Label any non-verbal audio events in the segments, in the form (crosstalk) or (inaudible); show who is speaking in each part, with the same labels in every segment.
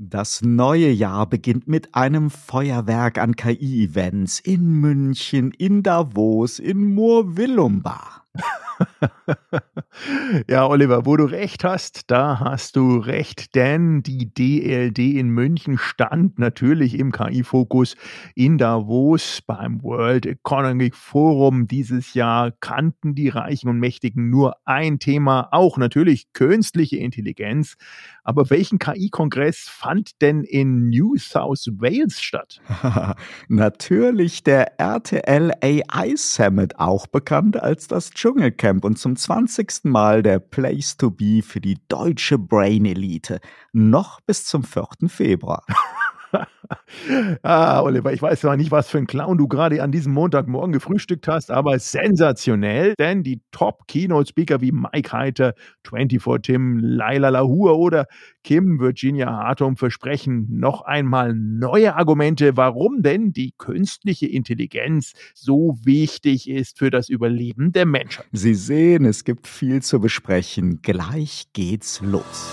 Speaker 1: Das neue Jahr beginnt mit einem Feuerwerk an KI-Events in München, in Davos, in Moorwillumba. (laughs)
Speaker 2: ja, Oliver, wo du recht hast, da hast du recht, denn die DLD in München stand natürlich im KI-Fokus in Davos beim World Economic Forum dieses Jahr kannten die Reichen und Mächtigen nur ein Thema, auch natürlich künstliche Intelligenz. Aber welchen KI-Kongress fand denn in New South Wales statt? (laughs)
Speaker 1: natürlich der RTL AI Summit, auch bekannt als das Dschungelcamp und zum 20. Mal der Place to be für die deutsche Brain Elite. Noch bis zum 4. Februar. (laughs)
Speaker 2: ah, Oliver, ich weiß zwar nicht, was für ein Clown du gerade an diesem Montagmorgen gefrühstückt hast, aber sensationell, denn die Top-Keynote-Speaker wie Mike Heiter, 24 Tim, Laila Lahur oder Kim Virginia Hartung versprechen noch einmal neue Argumente, warum denn die künstliche Intelligenz so wichtig ist für das Überleben der Menschheit.
Speaker 1: Sie sehen, es gibt viel zu besprechen. Gleich geht's los.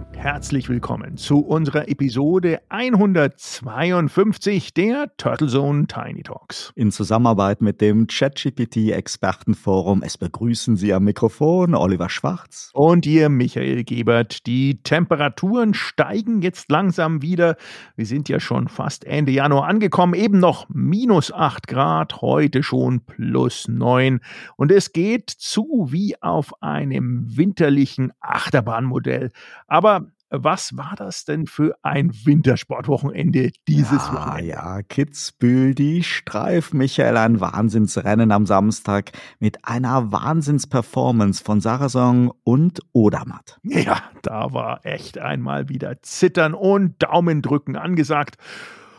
Speaker 2: herzlich willkommen zu unserer Episode 152 der Turtle Zone Tiny Talks.
Speaker 1: In Zusammenarbeit mit dem ChatGPT Expertenforum. Es begrüßen Sie am Mikrofon Oliver Schwarz.
Speaker 2: Und ihr Michael Gebert. Die Temperaturen steigen jetzt langsam wieder. Wir sind ja schon fast Ende Januar angekommen. Eben noch minus 8 Grad, heute schon plus 9. Und es geht zu wie auf einem winterlichen Achterbahnmodell. Aber was war das denn für ein Wintersportwochenende dieses
Speaker 1: ja,
Speaker 2: Wochenende?
Speaker 1: Ja, Kitzbühel, die Streif Michael, ein Wahnsinnsrennen am Samstag mit einer Wahnsinnsperformance von Sarasong und Odermatt.
Speaker 2: Ja, da war echt einmal wieder Zittern und Daumendrücken angesagt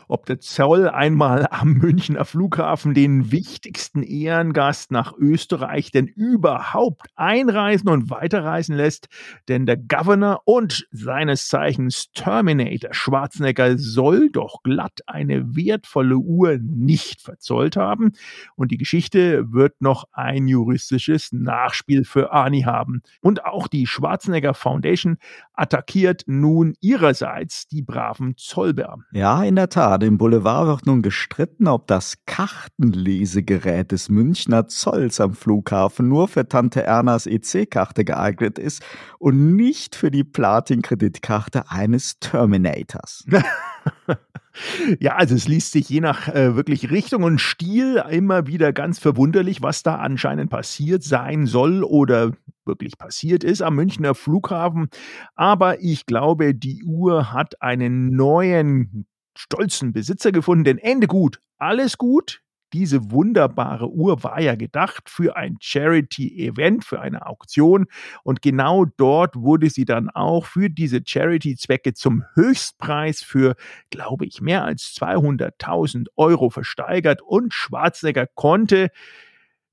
Speaker 2: ob der Zoll einmal am Münchner Flughafen den wichtigsten Ehrengast nach Österreich denn überhaupt einreisen und weiterreisen lässt. Denn der Governor und seines Zeichens Terminator Schwarzenegger soll doch glatt eine wertvolle Uhr nicht verzollt haben. Und die Geschichte wird noch ein juristisches Nachspiel für Arnie haben. Und auch die Schwarzenegger Foundation attackiert nun ihrerseits die braven Zollbeamten.
Speaker 1: Ja, in der Tat. Im Boulevard wird nun gestritten, ob das Kartenlesegerät des Münchner Zolls am Flughafen nur für Tante Ernas EC-Karte geeignet ist und nicht für die Platin-Kreditkarte eines Terminators. (laughs)
Speaker 2: Ja, also es liest sich je nach äh, wirklich Richtung und Stil immer wieder ganz verwunderlich, was da anscheinend passiert sein soll oder wirklich passiert ist am Münchner Flughafen. Aber ich glaube, die Uhr hat einen neuen stolzen Besitzer gefunden, denn Ende gut, alles gut. Diese wunderbare Uhr war ja gedacht für ein Charity-Event, für eine Auktion. Und genau dort wurde sie dann auch für diese Charity-Zwecke zum Höchstpreis für, glaube ich, mehr als 200.000 Euro versteigert. Und Schwarzenegger konnte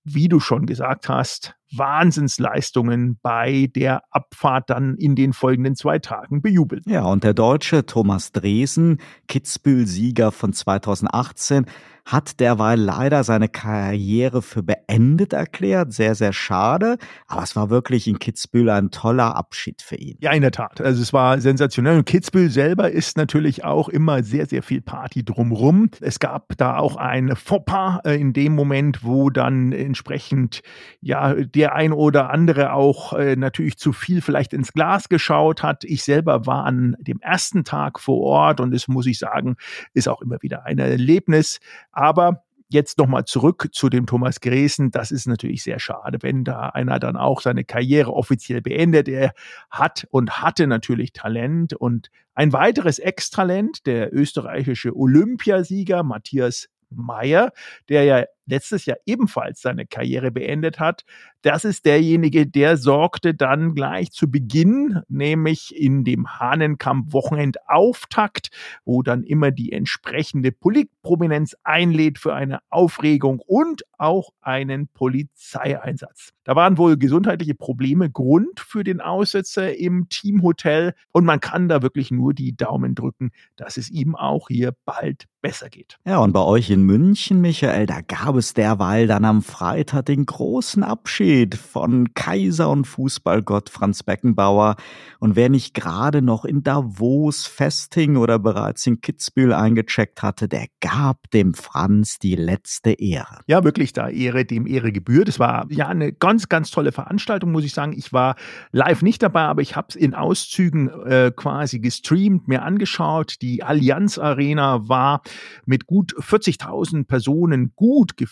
Speaker 2: wie du schon gesagt hast, Wahnsinnsleistungen bei der Abfahrt dann in den folgenden zwei Tagen bejubelt.
Speaker 1: Ja, und der Deutsche Thomas Dresen, Kitzbühel-Sieger von 2018, hat derweil leider seine Karriere für beendet erklärt. Sehr, sehr schade. Aber es war wirklich in Kitzbühel ein toller Abschied für ihn.
Speaker 2: Ja, in der Tat. Also es war sensationell. Und Kitzbühel selber ist natürlich auch immer sehr, sehr viel Party drumrum. Es gab da auch ein Fauxpas äh, in dem Moment, wo dann entsprechend ja der ein oder andere auch äh, natürlich zu viel vielleicht ins Glas geschaut hat. Ich selber war an dem ersten Tag vor Ort und das muss ich sagen, ist auch immer wieder ein Erlebnis. Aber jetzt nochmal zurück zu dem Thomas Gresen. Das ist natürlich sehr schade, wenn da einer dann auch seine Karriere offiziell beendet. Er hat und hatte natürlich Talent und ein weiteres Extralent, der österreichische Olympiasieger Matthias Meyer, der ja letztes Jahr ebenfalls seine Karriere beendet hat. Das ist derjenige, der sorgte dann gleich zu Beginn, nämlich in dem Hahnenkamp-Wochenendauftakt, wo dann immer die entsprechende Politprominenz einlädt für eine Aufregung und auch einen Polizeieinsatz. Da waren wohl gesundheitliche Probleme Grund für den Aussetzer im Teamhotel und man kann da wirklich nur die Daumen drücken, dass es ihm auch hier bald besser geht.
Speaker 1: Ja, und bei euch in München, Michael, da gab es derweil dann am Freitag den großen Abschied von Kaiser und Fußballgott Franz Beckenbauer. Und wer nicht gerade noch in Davos festhing oder bereits in Kitzbühel eingecheckt hatte, der gab dem Franz die letzte Ehre.
Speaker 2: Ja, wirklich, da Ehre dem Ehre gebührt. Es war ja eine ganz, ganz tolle Veranstaltung, muss ich sagen. Ich war live nicht dabei, aber ich habe es in Auszügen äh, quasi gestreamt, mir angeschaut. Die Allianz Arena war mit gut 40.000 Personen gut gefüllt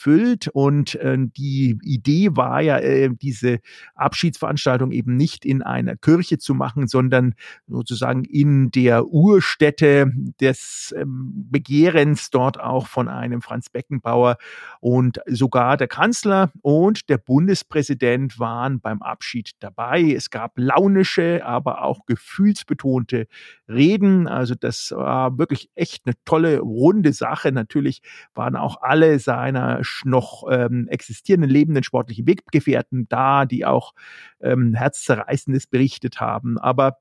Speaker 2: und äh, die Idee war ja, äh, diese Abschiedsveranstaltung eben nicht in einer Kirche zu machen, sondern sozusagen in der Urstätte des ähm, Begehrens dort auch von einem Franz Beckenbauer und sogar der Kanzler und der Bundespräsident waren beim Abschied dabei. Es gab launische, aber auch gefühlsbetonte Reden. Also das war wirklich echt eine tolle runde Sache. Natürlich waren auch alle seiner noch ähm, existierenden lebenden sportlichen Weggefährten da, die auch ähm, herzzerreißendes berichtet haben. Aber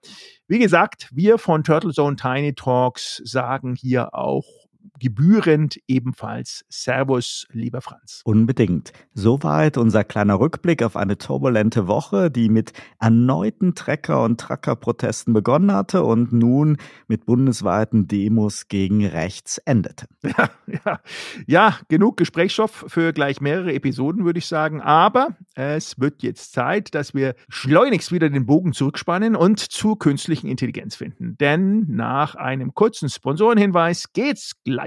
Speaker 2: wie gesagt, wir von Turtle Zone Tiny Talks sagen hier auch gebührend ebenfalls Servus, lieber Franz.
Speaker 1: Unbedingt. Soweit unser kleiner Rückblick auf eine turbulente Woche, die mit erneuten Trecker- und Trucker-Protesten begonnen hatte und nun mit bundesweiten Demos gegen rechts endete. (laughs)
Speaker 2: Ja, ja, ja, genug Gesprächsstoff für gleich mehrere Episoden, würde ich sagen. Aber es wird jetzt Zeit, dass wir schleunigst wieder den Bogen zurückspannen und zur künstlichen Intelligenz finden. Denn nach einem kurzen Sponsorenhinweis geht's gleich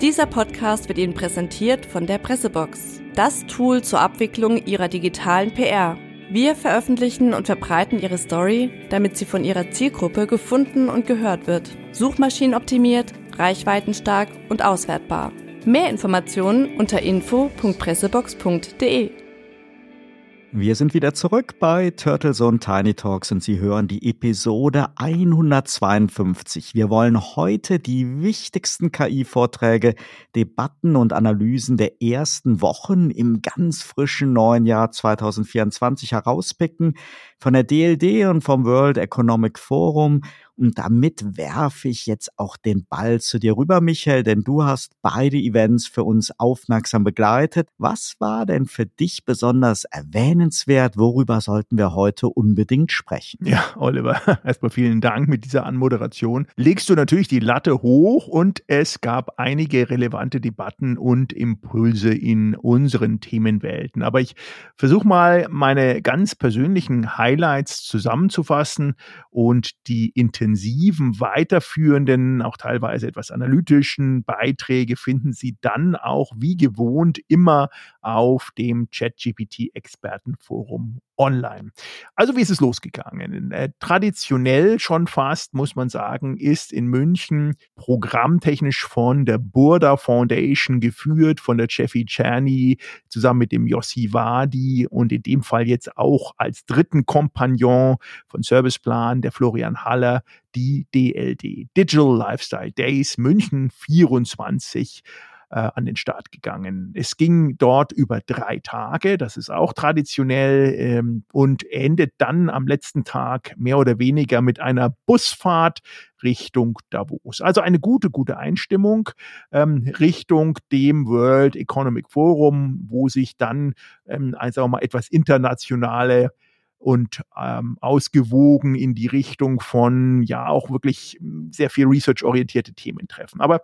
Speaker 3: Dieser Podcast wird Ihnen präsentiert von der Pressebox, das Tool zur Abwicklung Ihrer digitalen PR. Wir veröffentlichen und verbreiten Ihre Story, damit sie von Ihrer Zielgruppe gefunden und gehört wird. Suchmaschinenoptimiert, reichweitenstark und auswertbar. Mehr Informationen unter info.pressebox.de.
Speaker 1: Wir sind wieder zurück bei Turtle Zone Tiny Talks und Sie hören die Episode 152. Wir wollen heute die wichtigsten KI-Vorträge, Debatten und Analysen der ersten Wochen im ganz frischen neuen Jahr 2024 herauspicken. Von der DLD und vom World Economic Forum und damit werfe ich jetzt auch den Ball zu dir rüber, Michael, denn du hast beide Events für uns aufmerksam begleitet. Was war denn für dich besonders erwähnenswert? Worüber sollten wir heute unbedingt sprechen?
Speaker 2: Ja, Oliver, (laughs) erstmal vielen Dank mit dieser Anmoderation. Legst du natürlich die Latte hoch und es gab einige relevante Debatten und Impulse in unseren Themenwelten. Aber ich versuche mal meine ganz persönlichen Highlights zusammenzufassen und die Intention intensiven, weiterführenden, auch teilweise etwas analytischen Beiträge finden Sie dann auch wie gewohnt immer auf dem ChatGPT-Expertenforum online. Also wie ist es losgegangen? Äh, traditionell schon fast, muss man sagen, ist in München programmtechnisch von der Burda Foundation geführt, von der Jeffy Czerny zusammen mit dem Yossi Wadi und in dem Fall jetzt auch als dritten Kompagnon von Serviceplan, der Florian Haller, die DLD, Digital Lifestyle Days München 24 äh, an den Start gegangen. Es ging dort über drei Tage, das ist auch traditionell ähm, und endet dann am letzten Tag mehr oder weniger mit einer Busfahrt Richtung Davos. Also eine gute, gute Einstimmung ähm, Richtung dem World Economic Forum, wo sich dann ähm, also mal etwas internationale und ähm, ausgewogen in die Richtung von ja auch wirklich sehr viel research-orientierte Themen treffen. Aber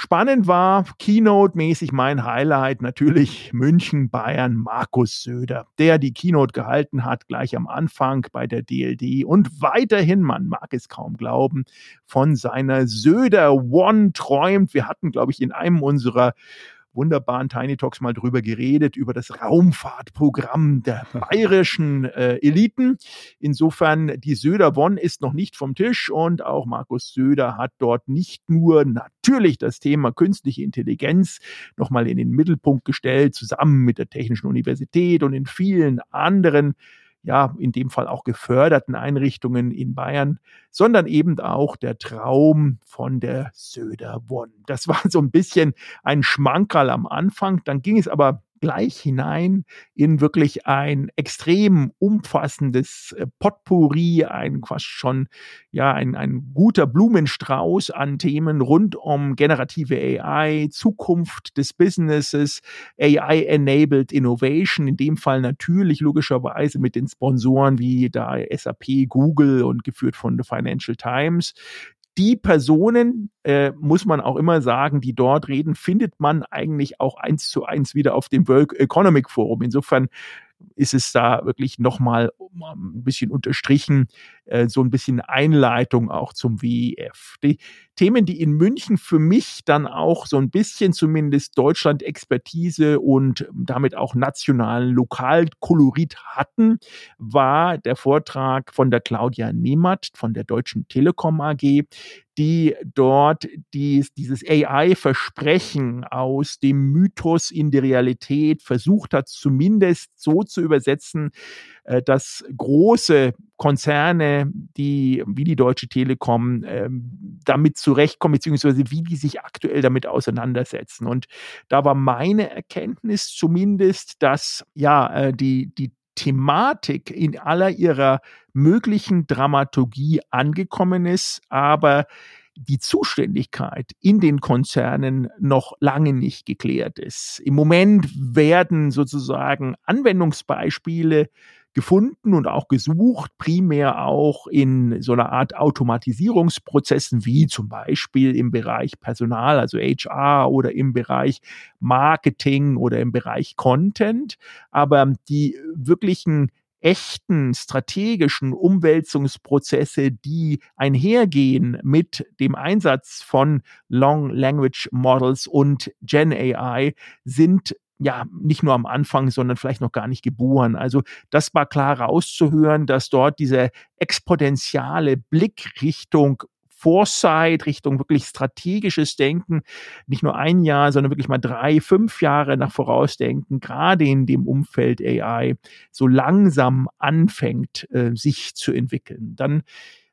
Speaker 2: Spannend war Keynote-mäßig mein Highlight natürlich München, Bayern, Markus Söder, der die Keynote gehalten hat, gleich am Anfang bei der DLD und weiterhin, man mag es kaum glauben, von seiner Söder One träumt. Wir hatten, glaube ich, in einem unserer wunderbaren Tiny Talks mal drüber geredet, über das Raumfahrtprogramm der bayerischen äh, Eliten. Insofern, die Söder Bonn ist noch nicht vom Tisch und auch Markus Söder hat dort nicht nur natürlich das Thema künstliche Intelligenz nochmal in den Mittelpunkt gestellt, zusammen mit der Technischen Universität und in vielen anderen ja, in dem Fall auch geförderten Einrichtungen in Bayern, sondern eben auch der Traum von der Söder One. Das war so ein bisschen ein Schmankerl am Anfang. Dann ging es aber gleich hinein in wirklich ein extrem umfassendes äh, Potpourri, ein fast schon, ja, ein, ein guter Blumenstrauß an Themen rund um generative AI, Zukunft des Businesses, AI-enabled Innovation, in dem Fall natürlich logischerweise mit den Sponsoren wie da SAP, Google und geführt von The Financial Times, die Personen, äh, muss man auch immer sagen, die dort reden, findet man eigentlich auch eins zu eins wieder auf dem World Economic Forum. Insofern ist es da wirklich nochmal ein bisschen unterstrichen, äh, so ein bisschen Einleitung auch zum WEF. Die Themen, die in München für mich dann auch so ein bisschen zumindest Deutschland-Expertise und damit auch nationalen Lokalkolorit hatten, war der Vortrag von der Claudia Nehmert von der Deutschen Telekom AG, die dort dies, dieses AI-Versprechen aus dem Mythos in die Realität versucht hat, zumindest so zu übersetzen, dass große Konzerne, die wie die Deutsche Telekom ähm, damit zurechtkommen, beziehungsweise wie die sich aktuell damit auseinandersetzen. Und da war meine Erkenntnis zumindest, dass ja äh, die, die Thematik in aller ihrer möglichen Dramaturgie angekommen ist, aber die Zuständigkeit in den Konzernen noch lange nicht geklärt ist. Im Moment werden sozusagen Anwendungsbeispiele gefunden und auch gesucht, primär auch in so einer Art Automatisierungsprozessen, wie zum Beispiel im Bereich Personal, also HR oder im Bereich Marketing oder im Bereich Content. Aber die wirklichen echten strategischen Umwälzungsprozesse, die einhergehen mit dem Einsatz von Long Language Models und Gen AI, sind ja, nicht nur am Anfang, sondern vielleicht noch gar nicht geboren. Also das war klar rauszuhören, dass dort diese exponentiale Blickrichtung Foresight, Richtung wirklich strategisches Denken, nicht nur ein Jahr, sondern wirklich mal drei, fünf Jahre nach Vorausdenken, gerade in dem Umfeld AI, so langsam anfängt, äh, sich zu entwickeln. Dann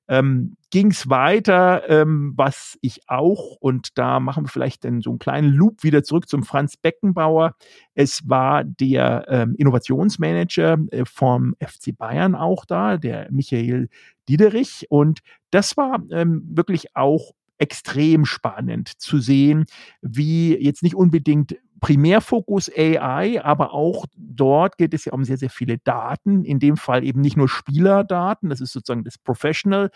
Speaker 2: ähm, ging es weiter, ähm, was ich auch, und da machen wir vielleicht dann so einen kleinen Loop wieder zurück zum Franz Beckenbauer. Es war der ähm, Innovationsmanager äh, vom FC Bayern auch da, der Michael Diederich. Und das war ähm, wirklich auch extrem spannend zu sehen, wie jetzt nicht unbedingt Primärfokus AI, aber auch dort geht es ja um sehr, sehr viele Daten, in dem Fall eben nicht nur Spielerdaten, das ist sozusagen das Professional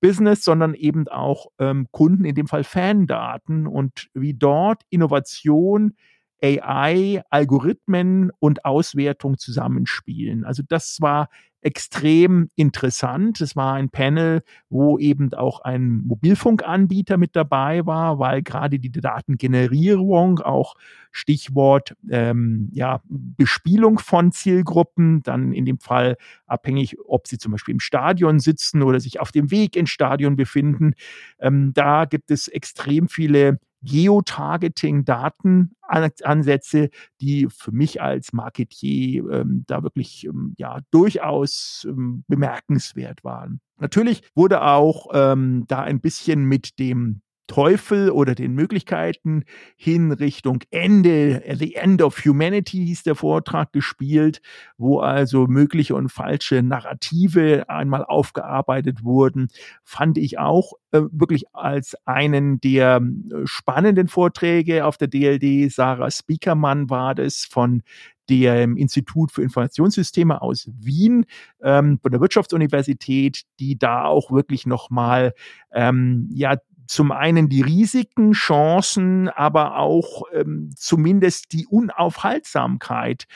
Speaker 2: Business, sondern eben auch ähm, Kunden, in dem Fall Fandaten und wie dort Innovation AI, Algorithmen und Auswertung zusammenspielen. Also das war extrem interessant. Es war ein Panel, wo eben auch ein Mobilfunkanbieter mit dabei war, weil gerade die Datengenerierung, auch Stichwort ähm, ja, Bespielung von Zielgruppen, dann in dem Fall abhängig, ob sie zum Beispiel im Stadion sitzen oder sich auf dem Weg ins Stadion befinden. Ähm, da gibt es extrem viele Geotargeting-Datenansätze, die für mich als Marketier ähm, da wirklich ähm, ja durchaus ähm, bemerkenswert waren. Natürlich wurde auch ähm, da ein bisschen mit dem Teufel oder den Möglichkeiten hin Richtung Ende, The End of Humanity hieß der Vortrag gespielt, wo also mögliche und falsche Narrative einmal aufgearbeitet wurden, fand ich auch äh, wirklich als einen der äh, spannenden Vorträge auf der DLD. Sarah Spiekermann war das von dem Institut für Informationssysteme aus Wien, ähm, von der Wirtschaftsuniversität, die da auch wirklich nochmal ähm, ja zum einen die Risiken, Chancen, aber auch ähm, zumindest die Unaufhaltsamkeit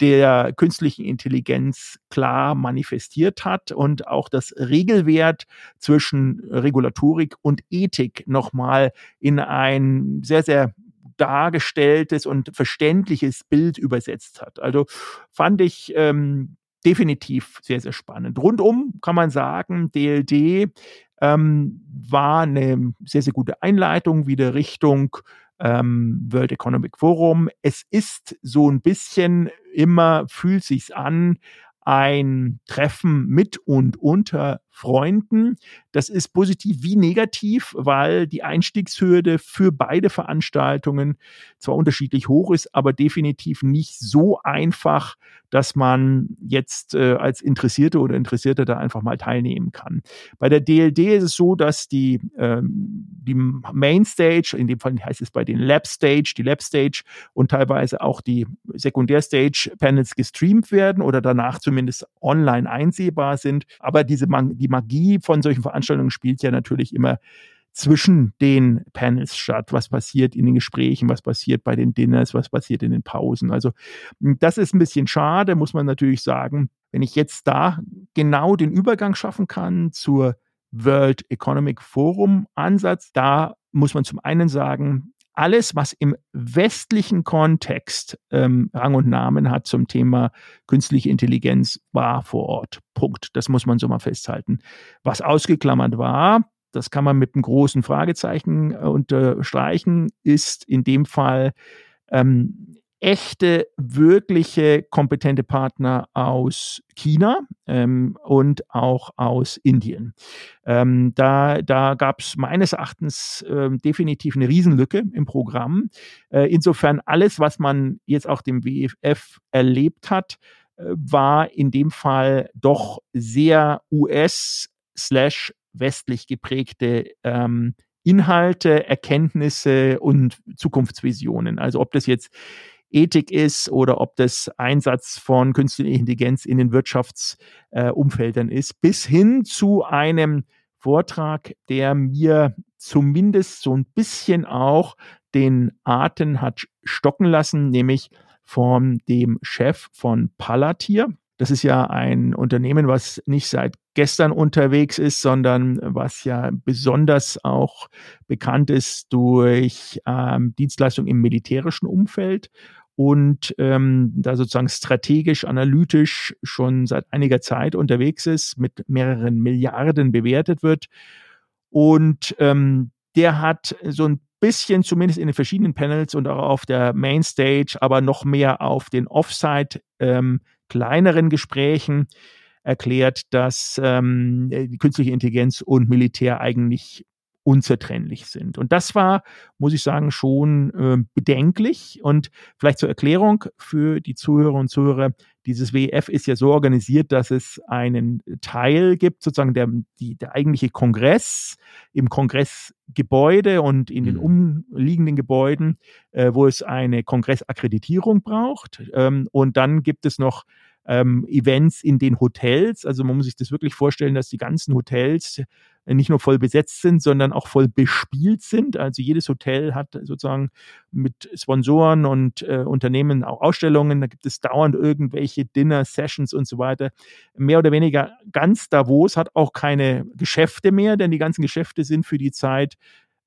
Speaker 2: der künstlichen Intelligenz klar manifestiert hat und auch das Regelwert zwischen Regulatorik und Ethik nochmal in ein sehr, sehr dargestelltes und verständliches Bild übersetzt hat. Also fand ich ähm, definitiv sehr, sehr spannend. Rundum kann man sagen, DLD ähm, war eine sehr, sehr gute Einleitung wieder Richtung ähm, World Economic Forum. Es ist so ein bisschen immer, fühlt sich's an, ein Treffen mit und unter Freunden. Das ist positiv wie negativ, weil die Einstiegshürde für beide Veranstaltungen zwar unterschiedlich hoch ist, aber definitiv nicht so einfach, dass man jetzt äh, als Interessierte oder Interessierte da einfach mal teilnehmen kann. Bei der DLD ist es so, dass die, ähm, die Mainstage, in dem Fall heißt es bei den Lab Stage, die Lab Stage und teilweise auch die Sekundärstage Panels gestreamt werden oder danach zumindest online einsehbar sind. Aber diese, die die Magie von solchen Veranstaltungen spielt ja natürlich immer zwischen den Panels statt. Was passiert in den Gesprächen, was passiert bei den Dinners, was passiert in den Pausen. Also hm, das ist ein bisschen schade, muss man natürlich sagen. Wenn ich jetzt da genau den Übergang schaffen kann zur World Economic Forum Ansatz, da muss man zum einen sagen, alles, was im westlichen Kontext ähm, Rang und Namen hat zum Thema künstliche Intelligenz, war vor Ort. Punkt. Das muss man so mal festhalten. Was ausgeklammert war, das kann man mit einem großen Fragezeichen äh, unterstreichen, ist in dem Fall ähm, echte, wirkliche, kompetente Partner aus China ähm, und auch aus Indien. Ähm, da da gab es meines Erachtens äh, definitiv eine Riesenlücke im Programm. Äh, insofern alles, was man jetzt auch dem WFF erlebt hat, äh, war in dem Fall doch sehr US slash westlich geprägte ähm, Inhalte, Erkenntnisse und Zukunftsvisionen. Also ob das jetzt Ethik ist oder ob das Einsatz von künstlicher Intelligenz in den Wirtschaftsumfeldern äh, ist, bis hin zu einem Vortrag, der mir zumindest so ein bisschen auch den Atem hat stocken lassen, nämlich von dem Chef von Palantir. Das ist ja ein Unternehmen, was nicht seit gestern unterwegs ist, sondern was ja besonders auch bekannt ist durch ähm, Dienstleistungen im militärischen Umfeld und ähm, da sozusagen strategisch, analytisch schon seit einiger Zeit unterwegs ist, mit mehreren Milliarden bewertet wird. Und ähm, der hat so ein bisschen, zumindest in den verschiedenen Panels und auch auf der Mainstage, aber noch mehr auf den Offside ähm, kleineren Gesprächen erklärt, dass ähm, die künstliche Intelligenz und Militär eigentlich unzertrennlich sind. Und das war, muss ich sagen, schon äh, bedenklich. Und vielleicht zur Erklärung für die Zuhörer und Zuhörer, dieses WEF ist ja so organisiert, dass es einen Teil gibt, sozusagen der, die, der eigentliche Kongress im Kongressgebäude und in den mhm. umliegenden Gebäuden, äh, wo es eine Kongressakkreditierung braucht. Ähm, und dann gibt es noch ähm, Events in den Hotels. Also man muss sich das wirklich vorstellen, dass die ganzen Hotels äh, nicht nur voll besetzt sind, sondern auch voll bespielt sind. Also jedes Hotel hat sozusagen mit Sponsoren und äh, Unternehmen auch Ausstellungen. Da gibt es dauernd irgendwelche Dinner-Sessions und so weiter. Mehr oder weniger ganz Davos hat auch keine Geschäfte mehr, denn die ganzen Geschäfte sind für die Zeit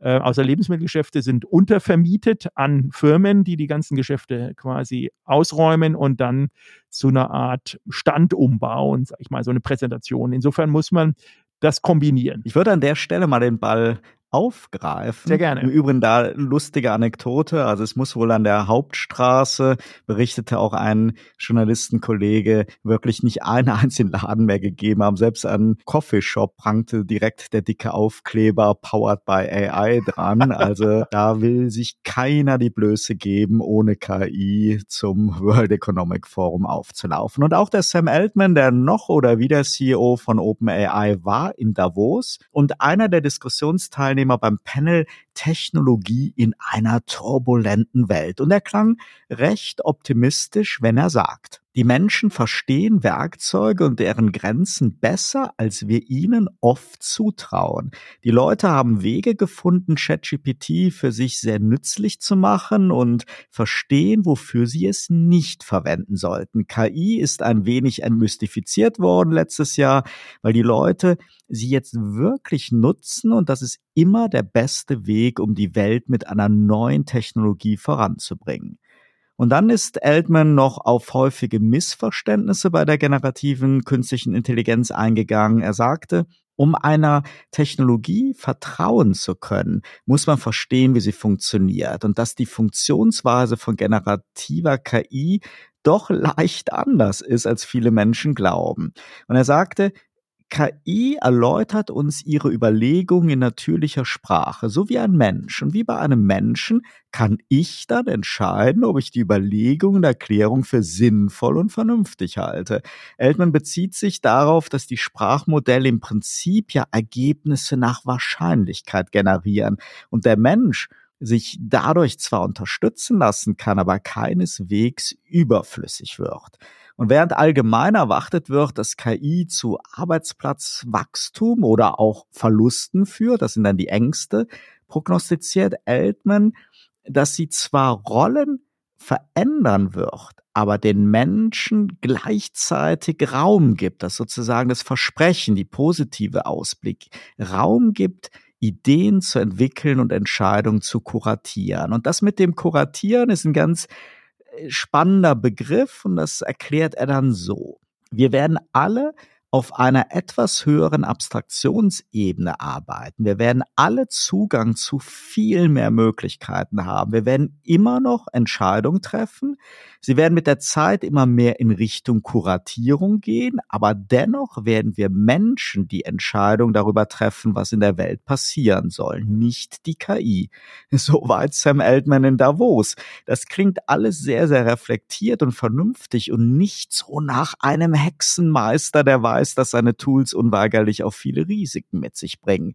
Speaker 2: äh, außer Lebensmittelgeschäfte sind untervermietet an Firmen, die die ganzen Geschäfte quasi ausräumen und dann zu einer Art Stand umbauen, sag ich mal, so eine Präsentation. Insofern muss man das kombinieren.
Speaker 1: Ich würde an der Stelle mal den Ball aufgreifen.
Speaker 2: Sehr gerne.
Speaker 1: Im Übrigen da lustige Anekdote. Also es muss wohl an der Hauptstraße, berichtete auch ein Journalistenkollege, wirklich nicht einen einzigen Laden mehr gegeben haben. Selbst an Coffeeshop prangte direkt der dicke Aufkleber Powered by AI dran. Also (laughs) da will sich keiner die Blöße geben, ohne KI zum World Economic Forum aufzulaufen. Und auch der Sam Altman, der noch oder wieder CEO von OpenAI war in Davos und einer der Diskussionsteilnehmer Teilnehmer beim Panel Technologie in einer turbulenten Welt. Und er klang recht optimistisch, wenn er sagt. Die Menschen verstehen Werkzeuge und deren Grenzen besser, als wir ihnen oft zutrauen. Die Leute haben Wege gefunden, ChatGPT für sich sehr nützlich zu machen und verstehen, wofür sie es nicht verwenden sollten. KI ist ein wenig entmystifiziert worden letztes Jahr, weil die Leute sie jetzt wirklich nutzen und das ist immer der beste Weg, um die Welt mit einer neuen Technologie voranzubringen. Und dann ist Altman noch auf häufige Missverständnisse bei der generativen künstlichen Intelligenz eingegangen. Er sagte, um einer Technologie vertrauen zu können, muss man verstehen, wie sie funktioniert und dass die Funktionsweise von generativer KI doch leicht anders ist, als viele Menschen glauben. Und er sagte, KI erläutert uns ihre Überlegungen in natürlicher Sprache, so wie ein Mensch. Und wie bei einem Menschen kann ich dann entscheiden, ob ich die Überlegung und Erklärung für sinnvoll und vernünftig halte. Eltman bezieht sich darauf, dass die Sprachmodelle im Prinzip ja Ergebnisse nach Wahrscheinlichkeit generieren und der Mensch sich dadurch zwar unterstützen lassen kann, aber keineswegs überflüssig wird. Und während allgemein erwartet wird, dass KI zu Arbeitsplatzwachstum oder auch Verlusten führt, das sind dann die Ängste, prognostiziert Altman, dass sie zwar Rollen verändern wird, aber den Menschen gleichzeitig Raum gibt, das sozusagen das Versprechen, die positive Ausblick, Raum gibt, Ideen zu entwickeln und Entscheidungen zu kuratieren. Und das mit dem Kuratieren ist ein ganz spannender Begriff und das erklärt er dann so. Wir werden alle auf einer etwas höheren Abstraktionsebene arbeiten. Wir werden alle Zugang zu viel mehr Möglichkeiten haben. Wir werden immer noch Entscheidungen treffen. Sie werden mit der Zeit immer mehr in Richtung Kuratierung gehen, aber dennoch werden wir Menschen die Entscheidung darüber treffen, was in der Welt passieren soll, nicht die KI. (laughs) Soweit Sam Altman in Davos. Das klingt alles sehr, sehr reflektiert und vernünftig und nicht so nach einem Hexenmeister, der weiß, weiß, dass seine Tools unweigerlich auch viele Risiken mit sich bringen.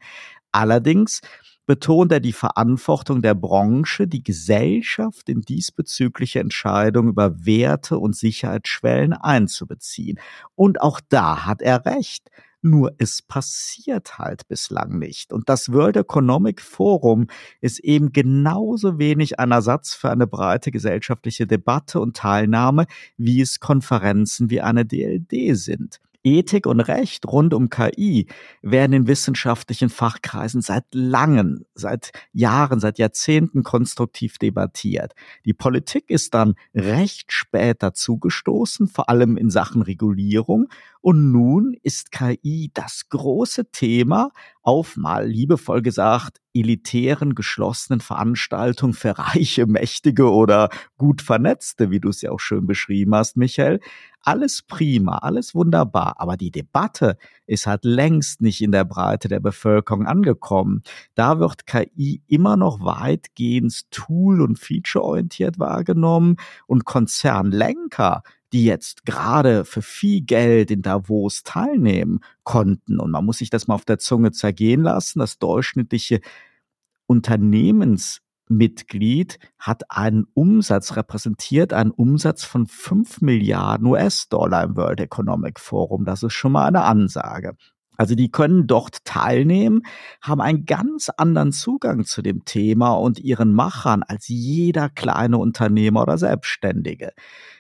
Speaker 1: Allerdings betont er die Verantwortung der Branche, die Gesellschaft in diesbezügliche Entscheidungen über Werte und Sicherheitsschwellen einzubeziehen. Und auch da hat er recht. Nur es passiert halt bislang nicht. Und das World Economic Forum ist eben genauso wenig ein Ersatz für eine breite gesellschaftliche Debatte und Teilnahme, wie es Konferenzen wie eine DLD sind. Ethik und Recht rund um KI werden in wissenschaftlichen Fachkreisen seit langen, seit Jahren, seit Jahrzehnten konstruktiv debattiert. Die Politik ist dann recht spät dazugestoßen, vor allem in Sachen Regulierung. Und nun ist KI das große Thema auf mal liebevoll gesagt elitären geschlossenen Veranstaltungen für reiche, mächtige oder gut vernetzte, wie du es ja auch schön beschrieben hast, Michael. Alles prima, alles wunderbar, aber die Debatte ist halt längst nicht in der Breite der Bevölkerung angekommen. Da wird KI immer noch weitgehend tool- und featureorientiert wahrgenommen und Konzernlenker die jetzt gerade für viel Geld in Davos teilnehmen konnten. Und man muss sich das mal auf der Zunge zergehen lassen. Das durchschnittliche Unternehmensmitglied hat einen Umsatz repräsentiert, einen Umsatz von 5 Milliarden US-Dollar im World Economic Forum. Das ist schon mal eine Ansage. Also die können dort teilnehmen, haben einen ganz anderen Zugang zu dem Thema und ihren Machern als jeder kleine Unternehmer oder Selbstständige.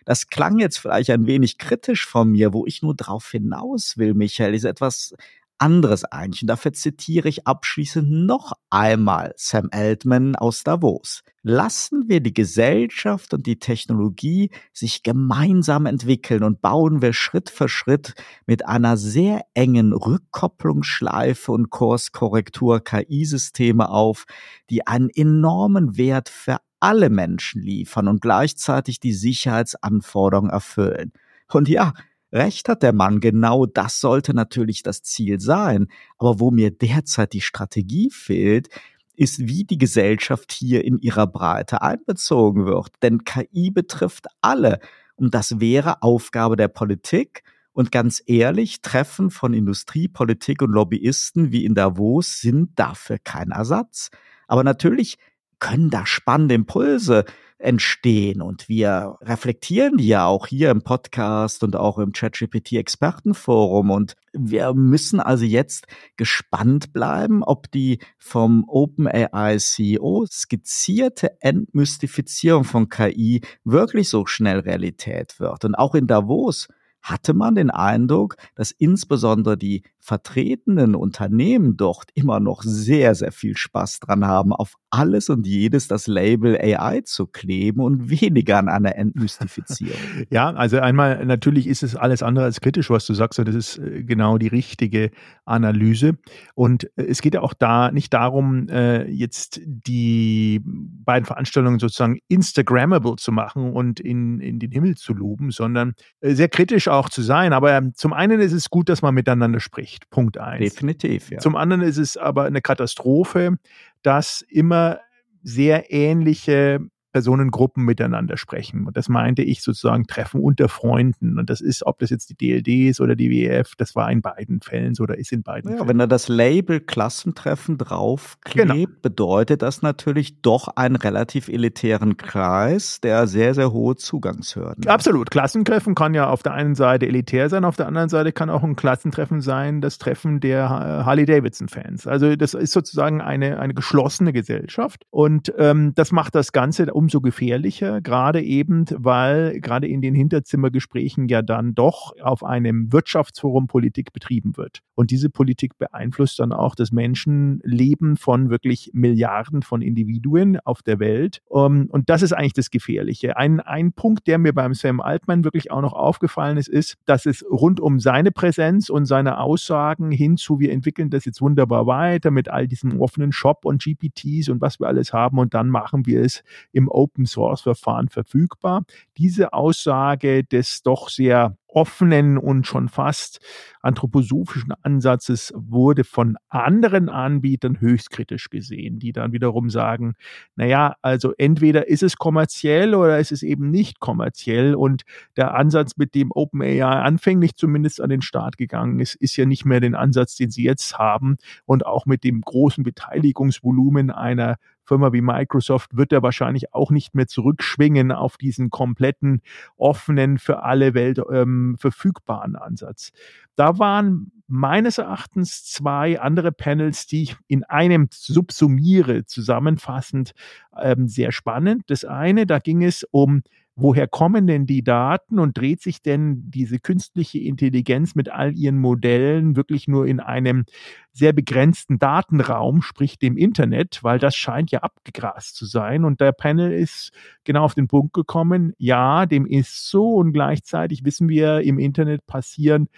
Speaker 1: Das klang jetzt vielleicht ein wenig kritisch von mir, wo ich nur drauf hinaus will, Michael, ist etwas anderes eigentlich. Und dafür zitiere ich abschließend noch einmal Sam Altman aus Davos. Lassen wir die Gesellschaft und die Technologie sich gemeinsam entwickeln und bauen wir Schritt für Schritt mit einer sehr engen Rückkopplungsschleife und Kurskorrektur KI-Systeme auf, die einen enormen Wert für alle Menschen liefern und gleichzeitig die Sicherheitsanforderungen erfüllen. Und ja, Recht hat der Mann, genau das sollte natürlich das Ziel sein. Aber wo mir derzeit die Strategie fehlt, ist, wie die Gesellschaft hier in ihrer Breite einbezogen wird. Denn KI betrifft alle. Und das wäre Aufgabe der Politik. Und ganz ehrlich, Treffen von Industrie, Politik und Lobbyisten wie in Davos sind dafür kein Ersatz. Aber natürlich können da spannende Impulse entstehen. Und wir reflektieren die ja auch hier im Podcast und auch im ChatGPT Expertenforum. Und wir müssen also jetzt gespannt bleiben, ob die vom OpenAI CEO skizzierte Entmystifizierung von KI wirklich so schnell Realität wird. Und auch in Davos hatte man den Eindruck, dass insbesondere die vertretenen Unternehmen dort immer noch sehr, sehr viel Spaß dran haben, auf alles und jedes das Label AI zu kleben und weniger an einer Entmystifizierung. (laughs)
Speaker 2: ja, also einmal natürlich ist es alles andere als kritisch, was du sagst, und das ist äh, genau die richtige Analyse. Und äh, es geht ja auch da nicht darum, äh, jetzt die beiden Veranstaltungen sozusagen Instagrammable zu machen und in, in den Himmel zu loben, sondern sehr kritisch auch zu sein. Aber ähm, zum einen ist es gut, dass man miteinander spricht. Punkt eins.
Speaker 1: Definitiv, ja.
Speaker 2: Zum anderen ist es aber eine Katastrophe, dass immer sehr ähnliche Personengruppen miteinander sprechen. Und das meinte ich sozusagen Treffen unter Freunden. Und das ist, ob das jetzt die DLD ist oder die WF, das war in beiden Fällen so oder ist in beiden
Speaker 1: ja,
Speaker 2: Fällen.
Speaker 1: Wenn da das Label Klassentreffen draufklebt, genau. bedeutet das natürlich doch einen relativ elitären Kreis, der sehr, sehr hohe Zugangshürden
Speaker 2: hat. Absolut. Klassentreffen kann ja auf der einen Seite elitär sein, auf der anderen Seite kann auch ein Klassentreffen sein, das Treffen der Harley-Davidson-Fans. Also das ist sozusagen eine, eine geschlossene Gesellschaft. Und ähm, das macht das Ganze um umso gefährlicher, gerade eben, weil gerade in den Hinterzimmergesprächen ja dann doch auf einem Wirtschaftsforum Politik betrieben wird. Und diese Politik beeinflusst dann auch das Menschenleben von wirklich Milliarden von Individuen auf der Welt. Um, und das ist eigentlich das Gefährliche. Ein, ein Punkt, der mir beim Sam Altman wirklich auch noch aufgefallen ist, ist, dass es rund um seine Präsenz und seine Aussagen hinzu, wir entwickeln das jetzt wunderbar weiter mit all diesem offenen Shop und GPTs und was wir alles haben und dann machen wir es im Open Source Verfahren verfügbar. Diese Aussage des doch sehr offenen und schon fast anthroposophischen Ansatzes wurde von anderen Anbietern höchst kritisch gesehen, die dann wiederum sagen, naja, also entweder ist es kommerziell oder ist es eben nicht kommerziell. Und der Ansatz, mit dem OpenAI anfänglich zumindest an den Start gegangen ist, ist ja nicht mehr den Ansatz, den sie jetzt haben. Und auch mit dem großen Beteiligungsvolumen einer Firma wie Microsoft wird er wahrscheinlich auch nicht mehr zurückschwingen auf diesen kompletten offenen für alle Welt ähm, verfügbaren Ansatz. Da waren meines Erachtens zwei andere Panels, die ich in einem subsumiere, zusammenfassend ähm, sehr spannend. Das eine, da ging es um woher kommen denn die Daten und dreht sich denn diese künstliche Intelligenz mit all ihren Modellen wirklich nur in einem sehr begrenzten Datenraum, sprich dem Internet, weil das scheint ja abgegrast zu sein. Und der Panel ist genau auf den Punkt gekommen, ja, dem ist so und gleichzeitig wissen wir, im Internet passieren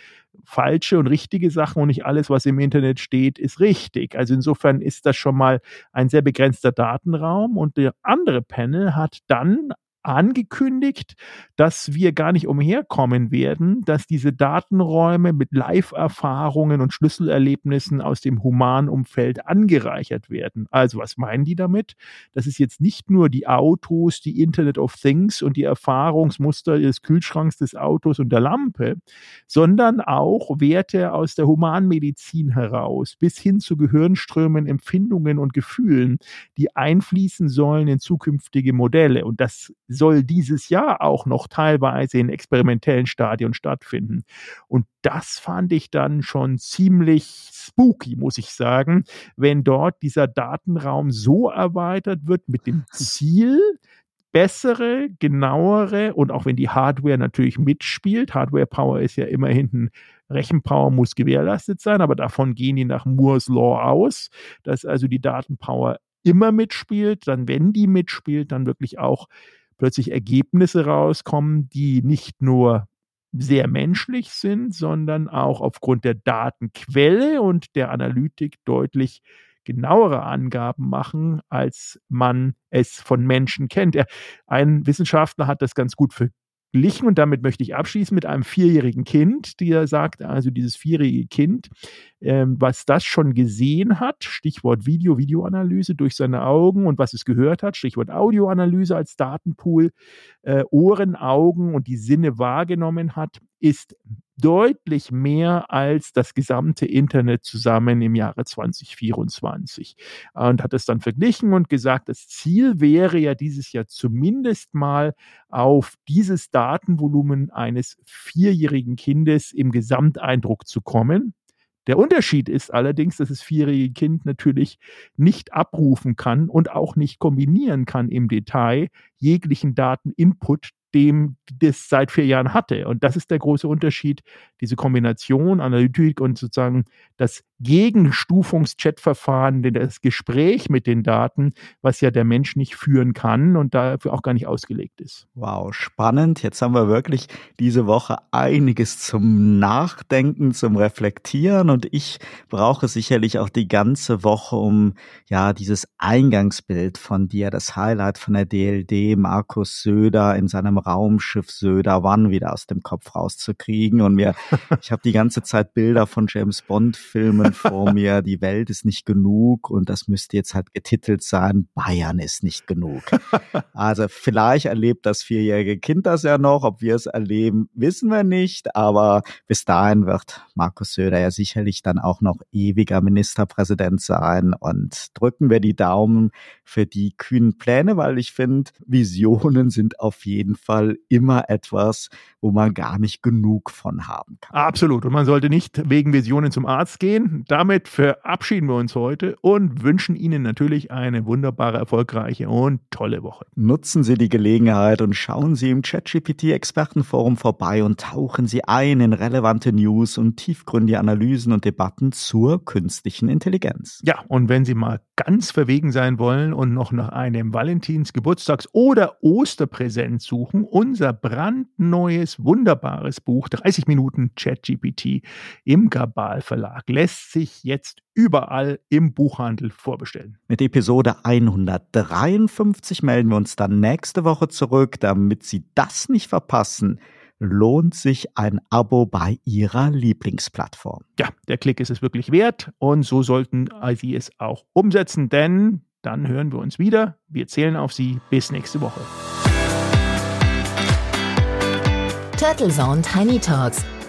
Speaker 2: falsche und richtige Sachen und nicht alles, was im Internet steht, ist richtig. Also insofern ist das schon mal ein sehr begrenzter Datenraum und der andere Panel hat dann angekündigt, dass wir gar nicht umherkommen werden, dass diese Datenräume mit Live-Erfahrungen und Schlüsselerlebnissen aus dem humanen Umfeld angereichert werden. Also was meinen die damit? Das ist jetzt nicht nur die Autos, die Internet of Things und die Erfahrungsmuster des Kühlschranks, des Autos und der Lampe, sondern auch Werte aus der Humanmedizin heraus, bis hin zu Gehirnströmen, Empfindungen und Gefühlen, die einfließen sollen in zukünftige Modelle. Und das soll dieses Jahr auch noch teilweise in experimentellen Stadien stattfinden. Und das fand ich dann schon ziemlich spooky, muss ich sagen, wenn dort dieser Datenraum so erweitert wird mit dem (laughs) Ziel, bessere, genauere und auch wenn die Hardware natürlich mitspielt, Hardware Power ist ja immer hinten Rechenpower muss gewährleistet sein, aber davon gehen die nach Moore's Law aus, dass also die Datenpower immer mitspielt, dann wenn die mitspielt, dann wirklich auch plötzlich Ergebnisse rauskommen, die nicht nur sehr menschlich sind, sondern auch aufgrund der Datenquelle und der Analytik deutlich genauere Angaben machen, als man es von Menschen kennt. Ein Wissenschaftler hat das ganz gut verglichen und damit möchte ich abschließen mit einem vierjährigen Kind, der sagt, also dieses vierjährige Kind, ähm, was das schon gesehen hat, Stichwort Video, Videoanalyse durch seine Augen und was es gehört hat, Stichwort Audioanalyse als Datenpool, äh, Ohren, Augen und die Sinne wahrgenommen hat, ist deutlich mehr als das gesamte Internet zusammen im Jahre 2024. Und hat es dann verglichen und gesagt, das Ziel wäre ja dieses Jahr zumindest mal auf dieses Datenvolumen eines vierjährigen Kindes im Gesamteindruck zu kommen. Der Unterschied ist allerdings, dass das vierjährige Kind natürlich nicht abrufen kann und auch nicht kombinieren kann im Detail jeglichen Dateninput, dem das seit vier Jahren hatte. Und das ist der große Unterschied, diese Kombination Analytik und sozusagen das Gegenstufungs-Chat-Verfahren, das Gespräch mit den Daten, was ja der Mensch nicht führen kann und dafür auch gar nicht ausgelegt ist.
Speaker 1: Wow, spannend. Jetzt haben wir wirklich diese Woche einiges zum Nachdenken, zum Reflektieren und ich brauche sicherlich auch die ganze Woche, um ja dieses Eingangsbild von dir, das Highlight von der DLD, Markus Söder in seinem Raumschiff Söder One wieder aus dem Kopf rauszukriegen und mir, ich habe die ganze Zeit Bilder von James Bond Filmen Namen vor mir, die Welt ist nicht genug und das müsste jetzt halt getitelt sein, Bayern ist nicht genug. Also vielleicht erlebt das vierjährige Kind das ja noch, ob wir es erleben, wissen wir nicht, aber bis dahin wird Markus Söder ja sicherlich dann auch noch ewiger Ministerpräsident sein und drücken wir die Daumen für die kühnen Pläne, weil ich finde, Visionen sind auf jeden Fall immer etwas, wo man gar nicht genug von haben kann.
Speaker 2: Absolut. Und man sollte nicht wegen Visionen zum Arzt gehen. Damit verabschieden wir uns heute und wünschen Ihnen natürlich eine wunderbare, erfolgreiche und tolle Woche.
Speaker 1: Nutzen Sie die Gelegenheit und schauen Sie im ChatGPT-Expertenforum vorbei und tauchen Sie ein in relevante News und tiefgründige Analysen und Debatten zur künstlichen Intelligenz.
Speaker 2: Ja, und wenn Sie mal ganz verwegen sein wollen und noch nach einem Valentins, Geburtstags- oder Osterpräsent suchen, unser brandneues, wunderbares Buch 30 Minuten ChatGPT im Gabal Verlag lässt sich jetzt überall im Buchhandel vorbestellen.
Speaker 1: Mit Episode 153 melden wir uns dann nächste Woche zurück, damit Sie das nicht verpassen lohnt sich ein Abo bei Ihrer Lieblingsplattform.
Speaker 2: Ja, der Klick ist es wirklich wert und so sollten Sie es auch umsetzen, denn dann hören wir uns wieder. Wir zählen auf Sie. Bis nächste Woche.
Speaker 4: Turtle Zone Tiny Talks